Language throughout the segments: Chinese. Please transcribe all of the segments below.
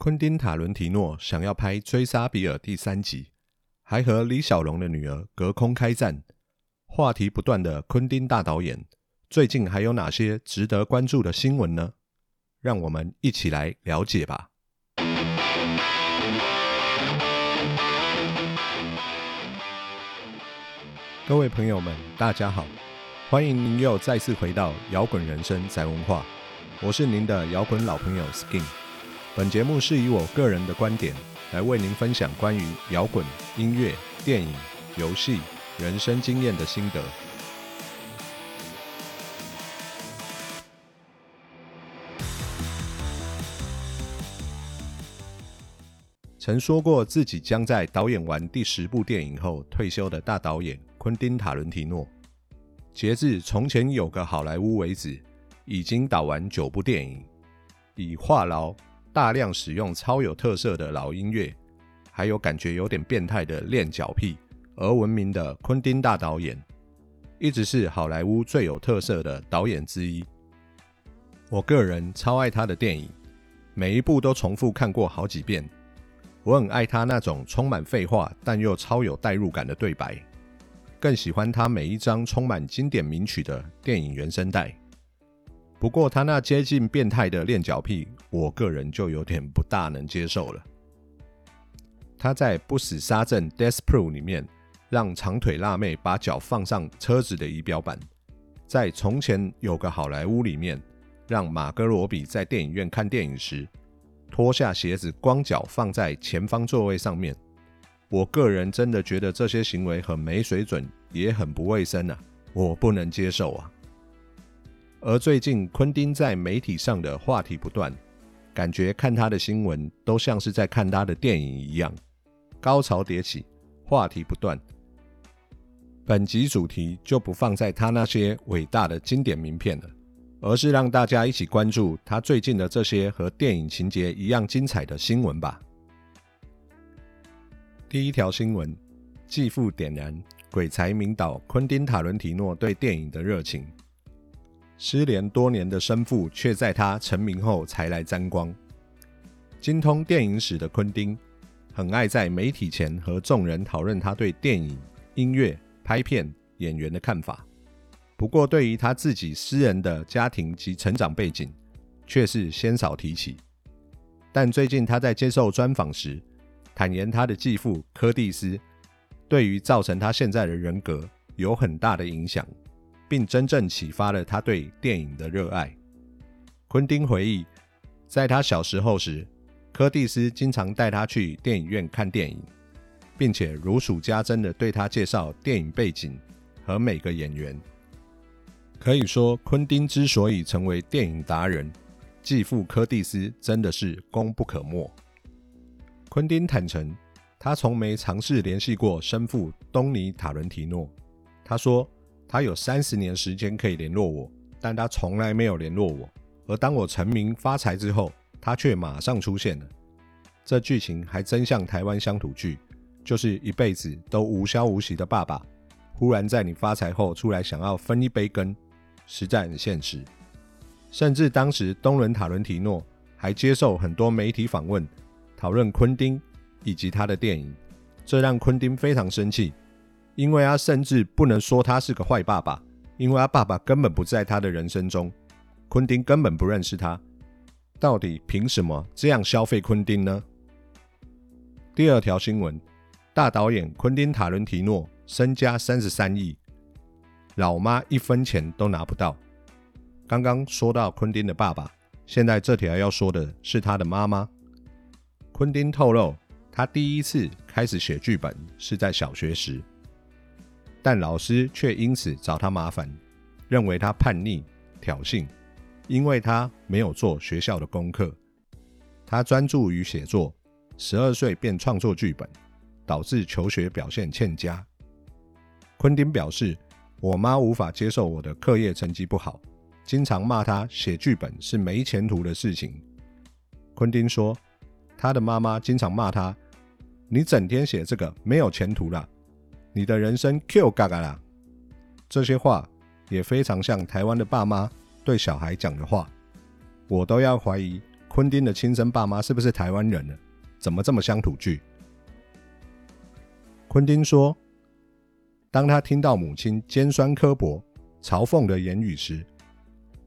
昆汀·塔伦提诺想要拍《追杀比尔》第三集，还和李小龙的女儿隔空开战，话题不断的昆汀大导演，最近还有哪些值得关注的新闻呢？让我们一起来了解吧。各位朋友们，大家好，欢迎您又再次回到摇滚人生宅文化，我是您的摇滚老朋友 Skin。本节目是以我个人的观点来为您分享关于摇滚、音乐、电影、游戏、人生经验的心得。曾说过自己将在导演完第十部电影后退休的大导演昆汀·塔伦提诺，截至从前有个好莱坞为止，已经导完九部电影，以话痨。大量使用超有特色的老音乐，还有感觉有点变态的练脚癖而闻名的昆汀大导演，一直是好莱坞最有特色的导演之一。我个人超爱他的电影，每一部都重复看过好几遍。我很爱他那种充满废话但又超有代入感的对白，更喜欢他每一张充满经典名曲的电影原声带。不过他那接近变态的练脚癖，我个人就有点不大能接受了。他在《不死沙阵 Death Proof》里面，让长腿辣妹把脚放上车子的仪表板；在《从前有个好莱坞》里面，让马哥罗比在电影院看电影时，脱下鞋子光脚放在前方座位上面。我个人真的觉得这些行为很没水准，也很不卫生啊！我不能接受啊！而最近，昆汀在媒体上的话题不断，感觉看他的新闻都像是在看他的电影一样，高潮迭起，话题不断。本集主题就不放在他那些伟大的经典名片了，而是让大家一起关注他最近的这些和电影情节一样精彩的新闻吧。第一条新闻：继父点燃鬼才名导昆汀塔伦提诺对电影的热情。失联多年的生父，却在他成名后才来沾光。精通电影史的昆汀，很爱在媒体前和众人讨论他对电影、音乐、拍片、演员的看法。不过，对于他自己私人的家庭及成长背景，却是鲜少提起。但最近他在接受专访时，坦言他的继父柯蒂斯，对于造成他现在的人格有很大的影响。并真正启发了他对电影的热爱。昆汀回忆，在他小时候时，柯蒂斯经常带他去电影院看电影，并且如数家珍地对他介绍电影背景和每个演员。可以说，昆汀之所以成为电影达人，继父柯蒂斯真的是功不可没。昆汀坦诚，他从没尝试联系过生父东尼·塔伦提诺。他说。他有三十年时间可以联络我，但他从来没有联络我。而当我成名发财之后，他却马上出现了。这剧情还真像台湾乡土剧，就是一辈子都无消无息的爸爸，忽然在你发财后出来想要分一杯羹，实在很现实。甚至当时东伦塔伦提诺还接受很多媒体访问，讨论昆汀以及他的电影，这让昆汀非常生气。因为他甚至不能说他是个坏爸爸，因为他爸爸根本不在他的人生中，昆汀根本不认识他，到底凭什么这样消费昆汀呢？第二条新闻，大导演昆汀塔伦提诺身家三十三亿，老妈一分钱都拿不到。刚刚说到昆汀的爸爸，现在这条要说的是他的妈妈。昆汀透露，他第一次开始写剧本是在小学时。但老师却因此找他麻烦，认为他叛逆、挑衅，因为他没有做学校的功课。他专注于写作，十二岁便创作剧本，导致求学表现欠佳。昆汀表示：“我妈无法接受我的课业成绩不好，经常骂他写剧本是没前途的事情。”昆汀说：“他的妈妈经常骂他：‘你整天写这个，没有前途了。’”你的人生 Q 嘎嘎啦，这些话也非常像台湾的爸妈对小孩讲的话，我都要怀疑昆汀的亲生爸妈是不是台湾人呢？怎么这么乡土剧？昆汀说，当他听到母亲尖酸刻薄、嘲讽的言语时，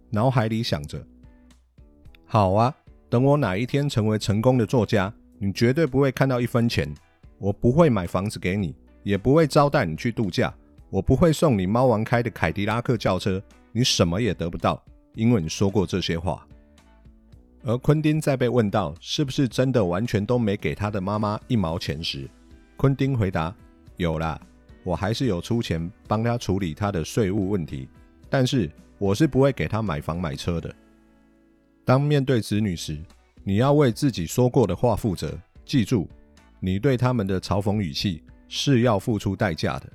脑海里想着：好啊，等我哪一天成为成功的作家，你绝对不会看到一分钱。我不会买房子给你，也不会招待你去度假，我不会送你猫王开的凯迪拉克轿车，你什么也得不到，因为你说过这些话。而昆汀在被问到是不是真的完全都没给他的妈妈一毛钱时，昆汀回答：“有啦，我还是有出钱帮他处理他的税务问题，但是我是不会给他买房买车的。当面对子女时，你要为自己说过的话负责，记住。”你对他们的嘲讽语气是要付出代价的，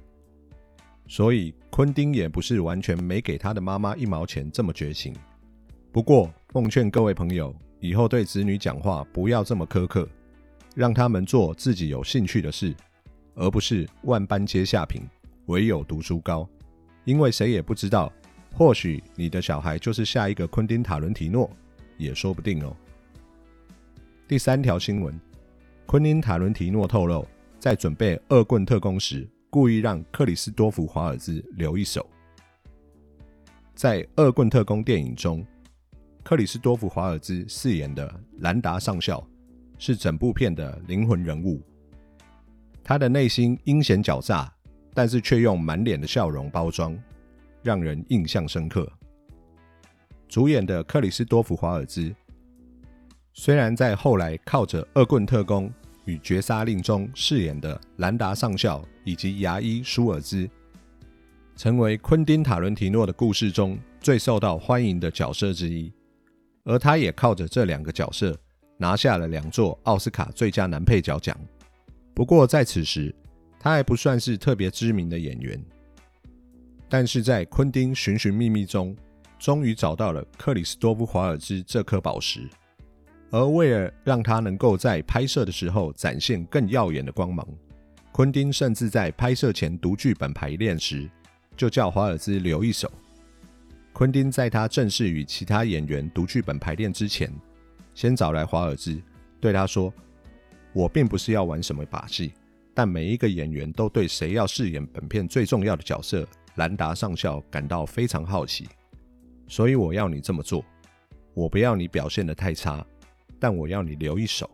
所以昆汀也不是完全没给他的妈妈一毛钱这么绝情。不过，奉劝各位朋友，以后对子女讲话不要这么苛刻，让他们做自己有兴趣的事，而不是万般皆下品，唯有读书高。因为谁也不知道，或许你的小孩就是下一个昆汀塔伦提诺，也说不定哦。第三条新闻。昆汀·塔伦提诺透露，在准备《恶棍特工》时，故意让克里斯多夫·华尔兹留一手。在《恶棍特工》电影中，克里斯多夫·华尔兹饰演的兰达上校是整部片的灵魂人物。他的内心阴险狡诈，但是却用满脸的笑容包装，让人印象深刻。主演的克里斯多夫·华尔兹。虽然在后来靠着《恶棍特工》与《绝杀令》中饰演的兰达上校以及牙医舒尔兹，成为昆汀·塔伦提诺的故事中最受到欢迎的角色之一，而他也靠着这两个角色拿下了两座奥斯卡最佳男配角奖。不过在此时，他还不算是特别知名的演员，但是在昆汀寻寻觅觅中，终于找到了克里斯多夫·华尔兹这颗宝石。而为了让他能够在拍摄的时候展现更耀眼的光芒，昆汀甚至在拍摄前读剧本排练时，就叫华尔兹留一手。昆汀在他正式与其他演员读剧本排练之前，先找来华尔兹，对他说：“我并不是要玩什么把戏，但每一个演员都对谁要饰演本片最重要的角色兰达上校感到非常好奇，所以我要你这么做。我不要你表现得太差。”但我要你留一手，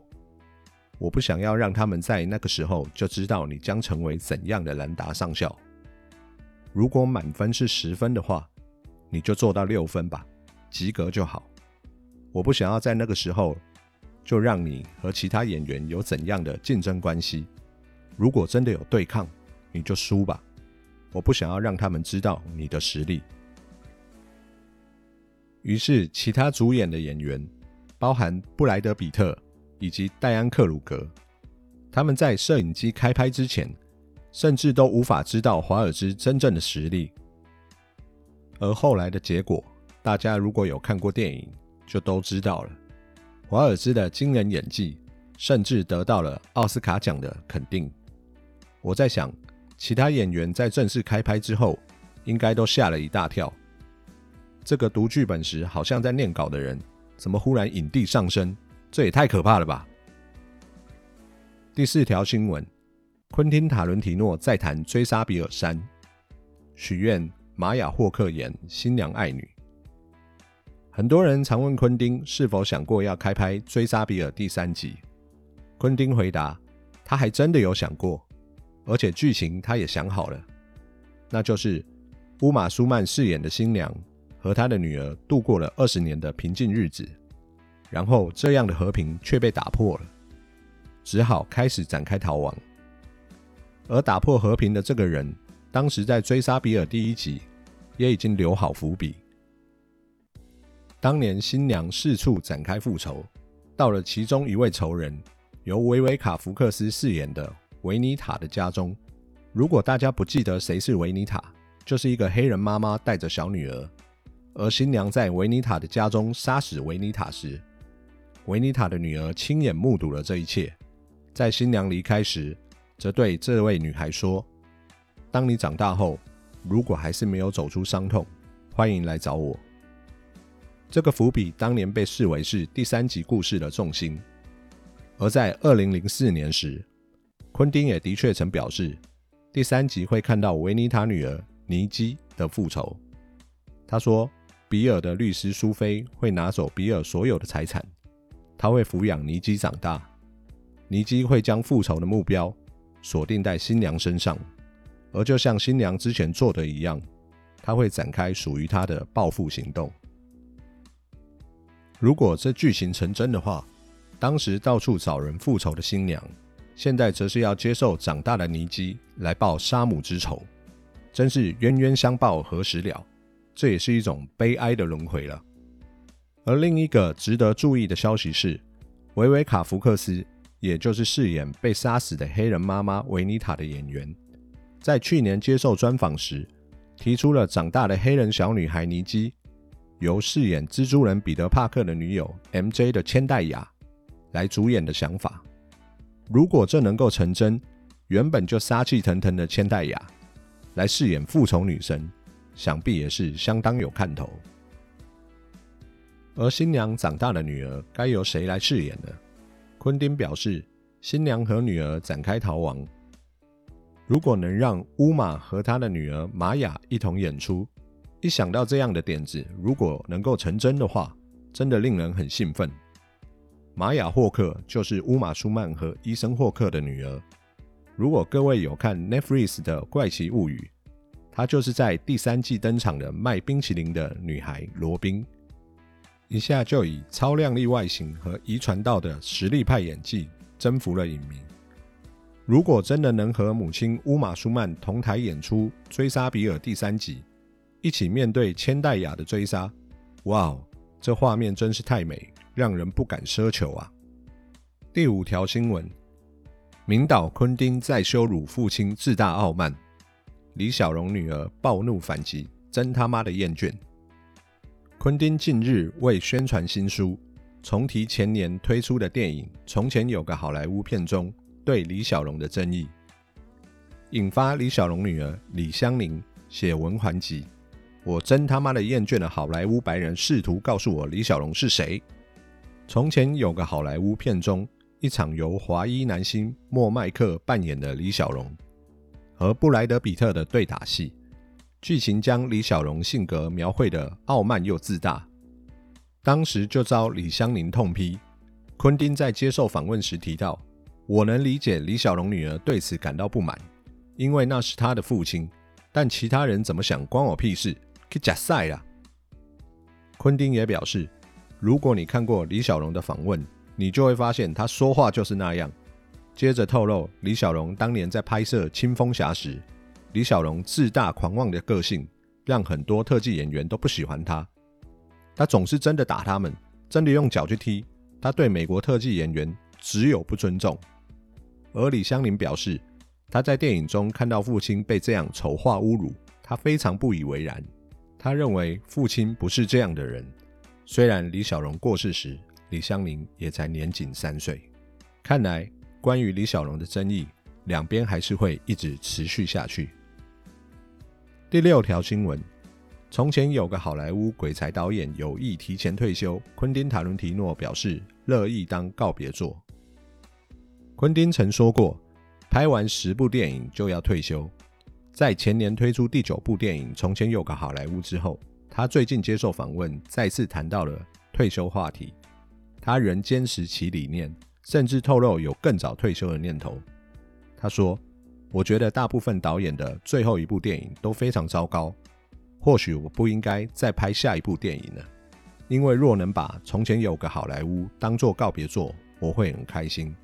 我不想要让他们在那个时候就知道你将成为怎样的兰达上校。如果满分是十分的话，你就做到六分吧，及格就好。我不想要在那个时候就让你和其他演员有怎样的竞争关系。如果真的有对抗，你就输吧。我不想要让他们知道你的实力。于是，其他主演的演员。包含布莱德·比特以及戴安·克鲁格，他们在摄影机开拍之前，甚至都无法知道华尔兹真正的实力。而后来的结果，大家如果有看过电影，就都知道了。华尔兹的惊人演技，甚至得到了奥斯卡奖的肯定。我在想，其他演员在正式开拍之后，应该都吓了一大跳。这个读剧本时好像在念稿的人。怎么忽然影帝上升？这也太可怕了吧！第四条新闻：昆汀·塔伦提诺再谈《追杀比尔三》，许愿玛雅·霍克演新娘爱女。很多人常问昆汀是否想过要开拍《追杀比尔》第三集。昆汀回答：他还真的有想过，而且剧情他也想好了，那就是乌玛·舒曼饰演的新娘。和他的女儿度过了二十年的平静日子，然后这样的和平却被打破了，只好开始展开逃亡。而打破和平的这个人，当时在追杀比尔第一集也已经留好伏笔。当年新娘四处展开复仇，到了其中一位仇人由维维卡·福克斯饰演的维尼塔的家中。如果大家不记得谁是维尼塔，就是一个黑人妈妈带着小女儿。而新娘在维尼塔的家中杀死维尼塔时，维尼塔的女儿亲眼目睹了这一切。在新娘离开时，则对这位女孩说：“当你长大后，如果还是没有走出伤痛，欢迎来找我。”这个伏笔当年被视为是第三集故事的重心。而在二零零四年时，昆汀也的确曾表示，第三集会看到维尼塔女儿尼基的复仇。他说，比尔的律师苏菲会拿走比尔所有的财产，他会抚养尼基长大，尼基会将复仇的目标锁定在新娘身上，而就像新娘之前做的一样，他会展开属于他的报复行动。如果这剧情成真的话，当时到处找人复仇的新娘，现在则是要接受长大的尼基来报杀母之仇，真是冤冤相报何时了？这也是一种悲哀的轮回了。而另一个值得注意的消息是，维维卡·福克斯，也就是饰演被杀死的黑人妈妈维尼塔的演员，在去年接受专访时，提出了长大的黑人小女孩尼基。由饰演蜘蛛人彼得·帕克的女友 M.J. 的千代雅来主演的想法，如果这能够成真，原本就杀气腾腾的千代雅来饰演复仇女神，想必也是相当有看头。而新娘长大的女儿该由谁来饰演呢？昆汀表示，新娘和女儿展开逃亡，如果能让乌玛和她的女儿玛雅一同演出。一想到这样的点子，如果能够成真的话，真的令人很兴奋。玛雅·霍克就是乌玛·舒曼和医生霍克的女儿。如果各位有看 Netflix 的《怪奇物语》，她就是在第三季登场的卖冰淇淋的女孩罗宾，一下就以超靓丽外形和遗传到的实力派演技征服了影迷。如果真的能和母亲乌玛·舒曼同台演出《追杀比尔》第三集，一起面对千代雅的追杀，哇哦，这画面真是太美，让人不敢奢求啊！第五条新闻：明导昆汀在羞辱父亲自大傲慢，李小龙女儿暴怒反击，真他妈的厌倦。昆汀近日为宣传新书，重提前年推出的电影《从前有个好莱坞》片中对李小龙的争议，引发李小龙女儿李香凝写文还击。我真他妈的厌倦了好莱坞白人试图告诉我李小龙是谁。从前有个好莱坞片中，一场由华裔男星莫麦克扮演的李小龙和布莱德比特的对打戏，剧情将李小龙性格描绘的傲慢又自大，当时就遭李香凝痛批。昆汀在接受访问时提到：“我能理解李小龙女儿对此感到不满，因为那是他的父亲，但其他人怎么想关我屁事。”去假赛了。昆汀也表示，如果你看过李小龙的访问，你就会发现他说话就是那样。接着透露，李小龙当年在拍摄《青蜂侠》时，李小龙自大狂妄的个性让很多特技演员都不喜欢他。他总是真的打他们，真的用脚去踢。他对美国特技演员只有不尊重。而李香林表示，他在电影中看到父亲被这样丑化侮辱，他非常不以为然。他认为父亲不是这样的人。虽然李小龙过世时，李香林也才年仅三岁。看来，关于李小龙的争议，两边还是会一直持续下去。第六条新闻：从前有个好莱坞鬼才导演有意提前退休，昆汀·塔伦提诺表示乐意当告别作。昆汀曾说过，拍完十部电影就要退休。在前年推出第九部电影《从前有个好莱坞》之后，他最近接受访问，再次谈到了退休话题。他仍坚持其理念，甚至透露有更早退休的念头。他说：“我觉得大部分导演的最后一部电影都非常糟糕，或许我不应该再拍下一部电影了。因为若能把《从前有个好莱坞》当作告别作，我会很开心。”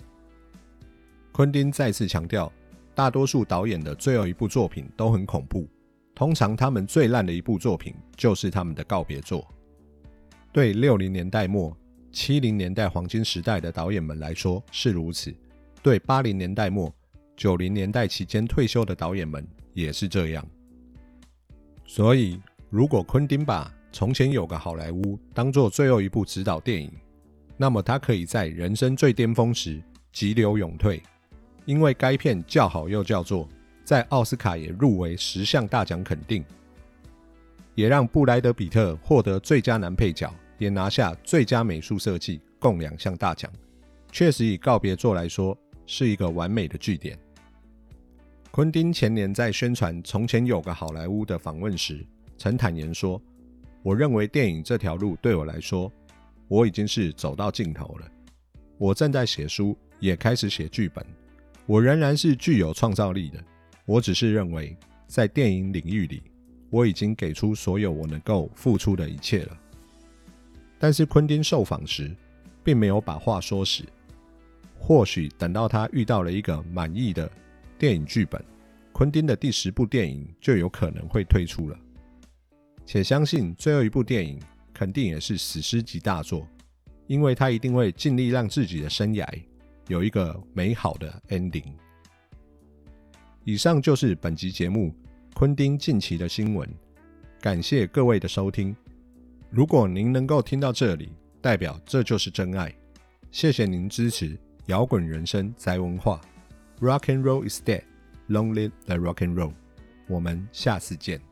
昆汀再次强调。大多数导演的最后一部作品都很恐怖，通常他们最烂的一部作品就是他们的告别作。对六零年代末、七零年代黄金时代的导演们来说是如此，对八零年代末、九零年代期间退休的导演们也是这样。所以，如果昆汀把《从前有个好莱坞》当做最后一部指导电影，那么他可以在人生最巅峰时急流勇退。因为该片叫好又叫座，在奥斯卡也入围十项大奖肯定，也让布莱德比特获得最佳男配角也拿下最佳美术设计共两项大奖，确实以告别作来说是一个完美的句点。昆汀前年在宣传《从前有个好莱坞》的访问时，曾坦言说：“我认为电影这条路对我来说，我已经是走到尽头了。我正在写书，也开始写剧本，我仍然是具有创造力的。我只是认为，在电影领域里，我已经给出所有我能够付出的一切了。”但是昆汀受访时，并没有把话说死。或许等到他遇到了一个满意的电影剧本，昆汀的第十部电影就有可能会推出了。且相信最后一部电影肯定也是史诗级大作，因为他一定会尽力让自己的生涯有一个美好的 ending。以上就是本集节目昆汀近期的新闻，感谢各位的收听。如果您能够听到这里，代表这就是真爱。谢谢您支持摇滚人生宅文化。Rock and roll is dead, long live the rock and roll。我们下次见。